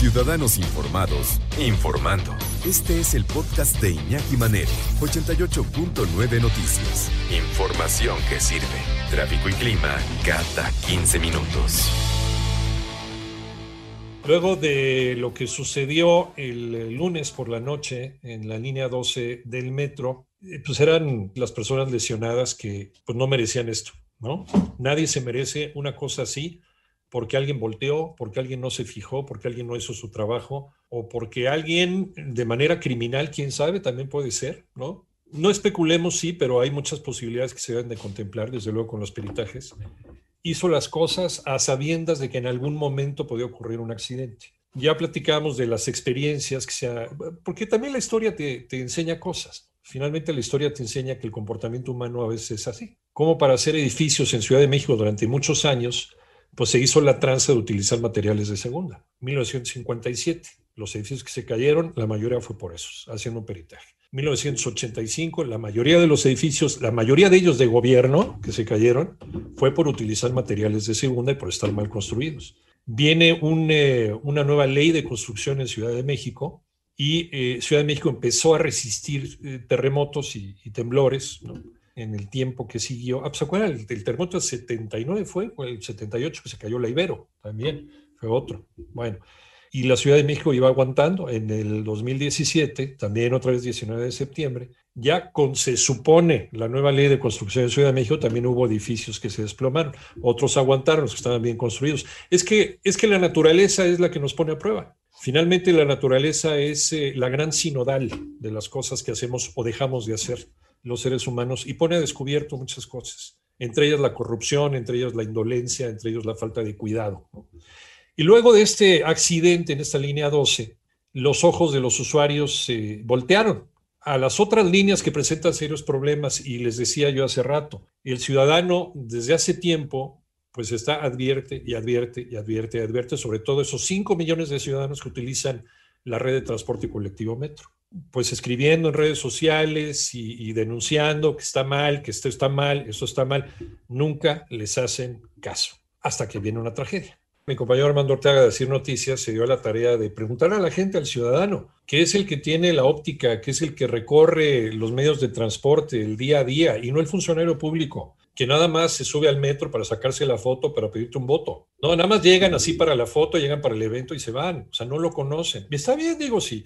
Ciudadanos Informados, informando. Este es el podcast de Iñaki Manero, 88.9 Noticias. Información que sirve. Tráfico y clima cada 15 minutos. Luego de lo que sucedió el lunes por la noche en la línea 12 del metro, eh, pues eran las personas lesionadas que pues no merecían esto, ¿no? Nadie se merece una cosa así porque alguien volteó, porque alguien no se fijó, porque alguien no hizo su trabajo, o porque alguien de manera criminal, quién sabe, también puede ser, ¿no? No especulemos, sí, pero hay muchas posibilidades que se deben de contemplar, desde luego con los peritajes. Hizo las cosas a sabiendas de que en algún momento podía ocurrir un accidente. Ya platicamos de las experiencias que sea, porque también la historia te, te enseña cosas. Finalmente la historia te enseña que el comportamiento humano a veces es así. Como para hacer edificios en Ciudad de México durante muchos años, pues se hizo la tranza de utilizar materiales de segunda. 1957, los edificios que se cayeron, la mayoría fue por eso, haciendo un peritaje. 1985, la mayoría de los edificios, la mayoría de ellos de gobierno que se cayeron, fue por utilizar materiales de segunda y por estar mal construidos. Viene eh, una nueva ley de construcción en Ciudad de México y eh, Ciudad de México empezó a resistir eh, terremotos y, temblores. ¿no? En el tiempo que siguió. Ah, ¿Se acuerdan? El, terremoto del 79 fue, el 78 que se cayó la Ibero, también fue otro. Bueno, y la Ciudad de México iba aguantando. En el 2017, también otra vez 19 de septiembre, ya con, se supone, la nueva ley de construcción de Ciudad de México, también hubo edificios que se desplomaron. Otros aguantaron, los que estaban bien construidos. Es que, es que la naturaleza es la que nos pone a prueba. Finalmente, la naturaleza es eh, la gran sinodal de las cosas que hacemos o dejamos de hacer los seres humanos y pone a descubierto muchas cosas, entre ellas la corrupción, entre ellas la indolencia, entre ellos la falta de cuidado. Y luego de este accidente en esta línea 12, los ojos de los usuarios se voltearon a las otras líneas que presentan serios problemas y les decía yo hace rato, el ciudadano desde hace tiempo pues está advierte y advierte y advierte y advierte sobre todo esos 5 millones de ciudadanos que utilizan la red de transporte colectivo metro pues escribiendo en redes sociales y, denunciando que está mal, que esto está mal, eso está mal, nunca les hacen caso, hasta que viene una tragedia. Mi compañero Armando Ortega de Decir Noticias se dio a la tarea de preguntar a la gente, al ciudadano, que es el que tiene la óptica, que es el que recorre los medios de transporte el día a día y no el funcionario público, que nada más se sube al metro para sacarse la foto, para pedirte un voto. No, nada más llegan así para la foto, llegan para el evento y se van. O sea, no lo conocen. Y está bien, digo, sí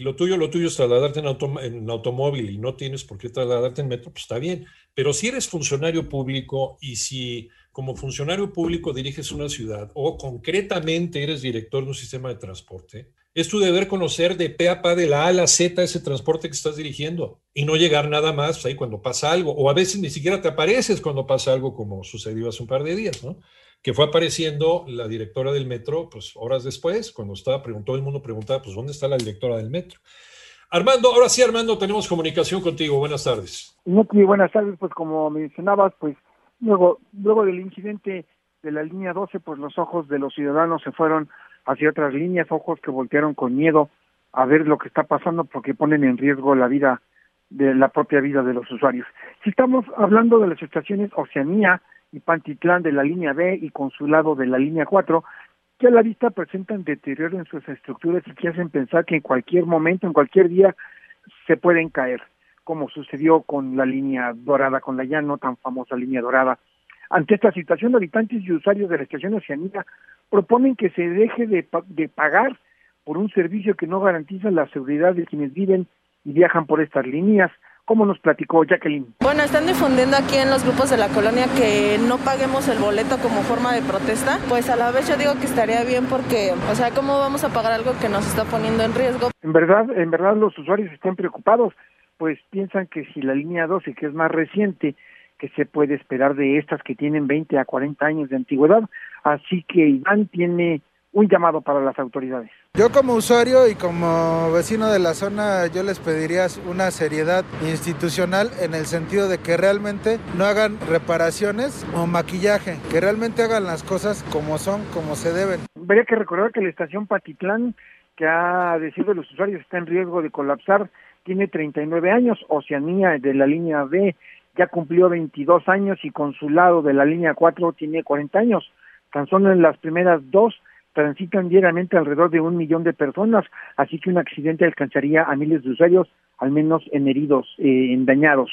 lo tuyo, lo tuyo es trasladarte en, automóvil y no tienes por qué trasladarte en metro, pues está bien. Pero si eres funcionario público y si como funcionario público diriges una ciudad o concretamente eres director de un sistema de transporte, es tu deber conocer de pe a pa de la A a la Z ese transporte que estás dirigiendo y no llegar nada más ahí cuando pasa algo. O a veces ni siquiera te apareces cuando pasa algo como sucedió hace un par de días, ¿no? Que fue apareciendo la directora del metro, pues horas después, cuando estaba, todo el mundo preguntaba, pues, ¿dónde está la directora del metro? Armando, ahora sí, Armando, tenemos comunicación contigo. Buenas tardes. Muy buenas tardes. Pues como mencionabas, pues luego, luego del incidente de la línea 12, pues los ojos de los ciudadanos se fueron hacia otras líneas, ojos que voltearon con miedo a ver lo que está pasando porque ponen en riesgo la vida de la propia vida de los usuarios. Si estamos hablando de las estaciones Oceanía, y Pantitlán de la línea B y Consulado de la línea 4, que a la vista presentan deterioro en sus estructuras y que hacen pensar que en cualquier momento, en cualquier día, se pueden caer, como sucedió con la línea dorada, con la ya no tan famosa línea dorada. Ante esta situación, habitantes y usuarios de la estación Oceanía proponen que se deje de, de pagar por un servicio que no garantiza la seguridad de quienes viven y viajan por estas líneas, ¿Cómo nos platicó Jacqueline? Bueno, están difundiendo aquí en los grupos de la colonia que no paguemos el boleto como forma de protesta. Pues a la vez yo digo que estaría bien porque, o sea, ¿cómo vamos a pagar algo que nos está poniendo en riesgo? En verdad, en verdad los usuarios están preocupados, pues piensan que si la línea 12, que es más reciente, que se puede esperar de estas que tienen 20 a 40 años de antigüedad. Así que Iván tiene un llamado para las autoridades. Yo como usuario y como vecino de la zona, yo les pediría una seriedad institucional en el sentido de que realmente no hagan reparaciones o maquillaje, que realmente hagan las cosas como son, como se deben. Habría que recordar que la estación Patitlán, que ha decidido los usuarios está en riesgo de colapsar, tiene 39 años, Oceanía de la línea B ya cumplió 22 años y Consulado de la línea 4 tiene 40 años. Tan solo en las primeras dos transitan diariamente alrededor de un millón de personas, así que un accidente alcanzaría a miles de usuarios, al menos en heridos, eh, en dañados.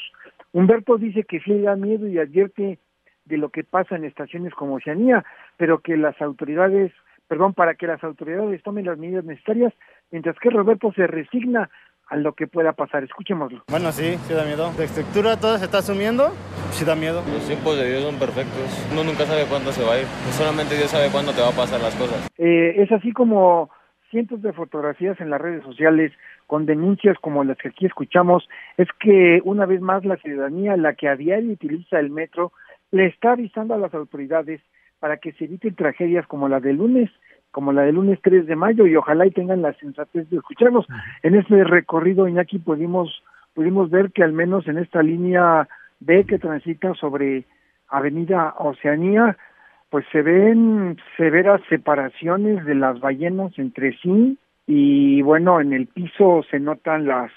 Humberto dice que sí da miedo y advierte de lo que pasa en estaciones como Oceanía, pero que las autoridades, perdón, para que las autoridades tomen las medidas necesarias, mientras que Roberto se resigna a lo que pueda pasar. Escuchémoslo. Bueno, sí, sí da miedo. La estructura toda se está asumiendo, sí da miedo. Los tiempos de Dios son perfectos. Uno nunca sabe cuándo se va a ir. Solamente Dios sabe cuándo te va a pasar las cosas. Eh, es así como cientos de fotografías en las redes sociales con denuncias como las que aquí escuchamos, es que una vez más la ciudadanía, la que a diario utiliza el metro, le está avisando a las autoridades para que se eviten tragedias como la del lunes, como la del lunes 3 de mayo y ojalá y tengan la sensatez de escucharnos. En este recorrido, Iñaki, pudimos, pudimos ver que al menos en esta línea B que transita sobre Avenida Oceanía, pues se ven severas separaciones de las ballenas entre sí y bueno, en el piso se notan las,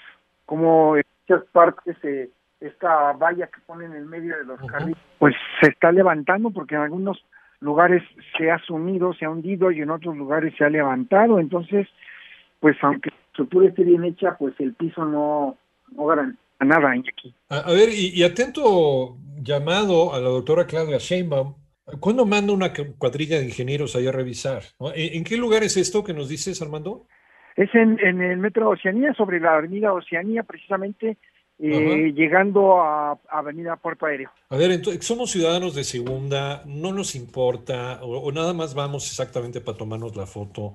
como en muchas partes se esta valla que ponen en el medio de los carriles, pues se está levantando porque en algunos lugares se ha sumido, se ha hundido y en otros lugares se ha levantado. Entonces, pues aunque la estructura esté bien hecha, pues el piso no, no garantía nada aquí. A, a ver, y, y, atento llamado a la doctora Claudia Sheinbaum. ¿Cuándo manda una cuadrilla de ingenieros allá a revisar? ¿no? ¿En, ¿En qué lugar es esto que nos dices, Armando? Es en, en el metro Oceanía, sobre la avenida Oceanía, precisamente eh, llegando a, a, Avenida Puerto Aéreo. A ver, entonces, somos ciudadanos de segunda, no nos importa, o, o nada más vamos exactamente para tomarnos la foto,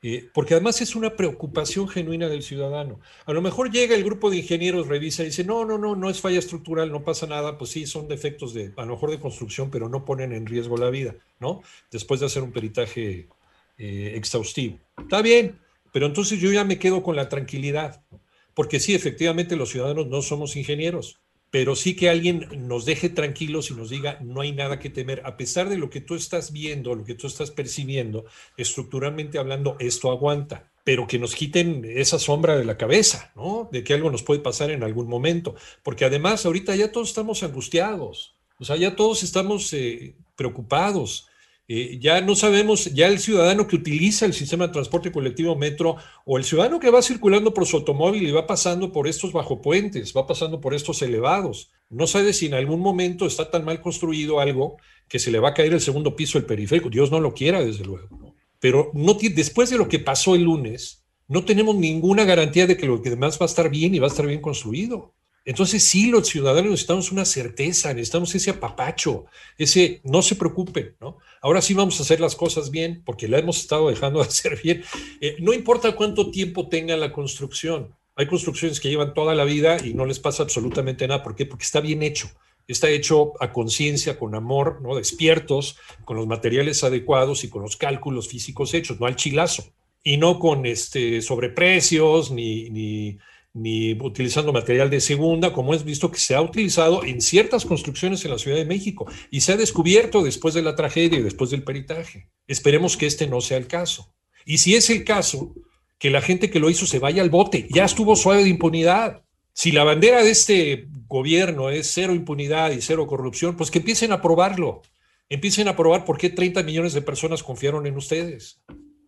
eh, porque además es una preocupación genuina del ciudadano. A lo mejor llega el grupo de ingenieros, revisa y dice, no, no, no, no es falla estructural, no pasa nada, pues sí, son defectos de, a lo mejor de construcción, pero no ponen en riesgo la vida, ¿no? Después de hacer un peritaje eh, exhaustivo. Está bien, pero entonces yo ya me quedo con la tranquilidad. ¿no? Porque sí, efectivamente los ciudadanos no somos ingenieros, pero sí que alguien nos deje tranquilos y nos diga, no hay nada que temer, a pesar de lo que tú estás viendo, lo que tú estás percibiendo, estructuralmente hablando, esto aguanta, pero que nos quiten esa sombra de la cabeza, ¿no? De que algo nos puede pasar en algún momento, porque además ahorita ya todos estamos angustiados, o sea, ya todos estamos eh, preocupados. Eh, ya no sabemos, ya el ciudadano que utiliza el sistema de transporte colectivo metro o el ciudadano que va circulando por su automóvil y va pasando por estos bajopuentes, va pasando por estos elevados, no sabe si en algún momento está tan mal construido algo que se le va a caer el segundo piso del periférico. Dios no lo quiera, desde luego. Pero no después de lo que pasó el lunes, no tenemos ninguna garantía de que lo que demás va a estar bien y va a estar bien construido. Entonces sí, los ciudadanos necesitamos una certeza, necesitamos ese apapacho, ese no se preocupen, ¿no? Ahora sí vamos a hacer las cosas bien, porque la hemos estado dejando de hacer bien. Eh, no importa cuánto tiempo tenga la construcción. Hay construcciones que llevan toda la vida y no les pasa absolutamente nada. ¿Por qué? Porque está bien hecho. Está hecho a conciencia, con amor, ¿no? Despiertos, con los materiales adecuados y con los cálculos físicos hechos, no al chilazo. Y no con este, sobreprecios ni, ni ni utilizando material de segunda, como es visto que se ha utilizado en ciertas construcciones en la Ciudad de México y se ha descubierto después de la tragedia y después del peritaje. Esperemos que este no sea el caso. Y si es el caso, que la gente que lo hizo se vaya al bote. Ya estuvo suave de impunidad. Si la bandera de este gobierno es cero impunidad y cero corrupción, pues que empiecen a probarlo. Empiecen a probar por qué 30 millones de personas confiaron en ustedes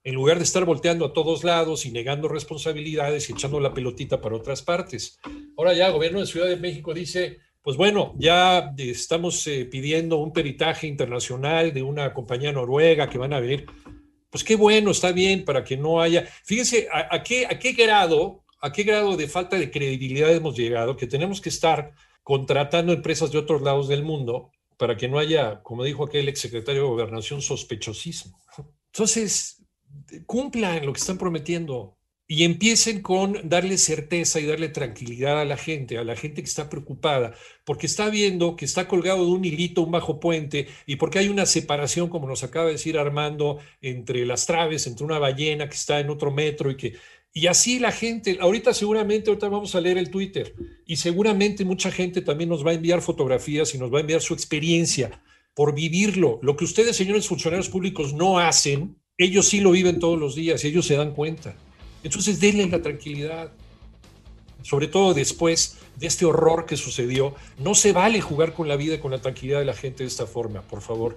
en lugar de estar volteando a todos lados y negando responsabilidades y echando la pelotita para otras partes. Ahora ya el gobierno de Ciudad de México dice, pues bueno, ya estamos eh, pidiendo un peritaje internacional de una compañía noruega que van a ver. Pues qué bueno, está bien, para que no haya... Fíjense, ¿a, a, qué, a qué grado, a qué grado de falta de credibilidad hemos llegado, que tenemos que estar contratando empresas de otros lados del mundo para que no haya, como dijo aquel exsecretario de Gobernación, sospechosismo. Entonces, cumplan lo que están prometiendo y empiecen con darle certeza y darle tranquilidad a la gente, a la gente que está preocupada, porque está viendo que está colgado de un hilito, un bajo puente, y porque hay una separación, como nos acaba de decir Armando, entre las traves, entre una ballena que está en otro metro y que... Y así la gente, ahorita seguramente, ahorita vamos a leer el Twitter, y seguramente mucha gente también nos va a enviar fotografías y nos va a enviar su experiencia por vivirlo. Lo que ustedes, señores funcionarios públicos, no hacen, ellos sí lo viven todos los días y ellos se dan cuenta. Entonces denle la tranquilidad. Sobre todo después de este horror que sucedió, no se vale jugar con la vida y con la tranquilidad de la gente de esta forma, por favor.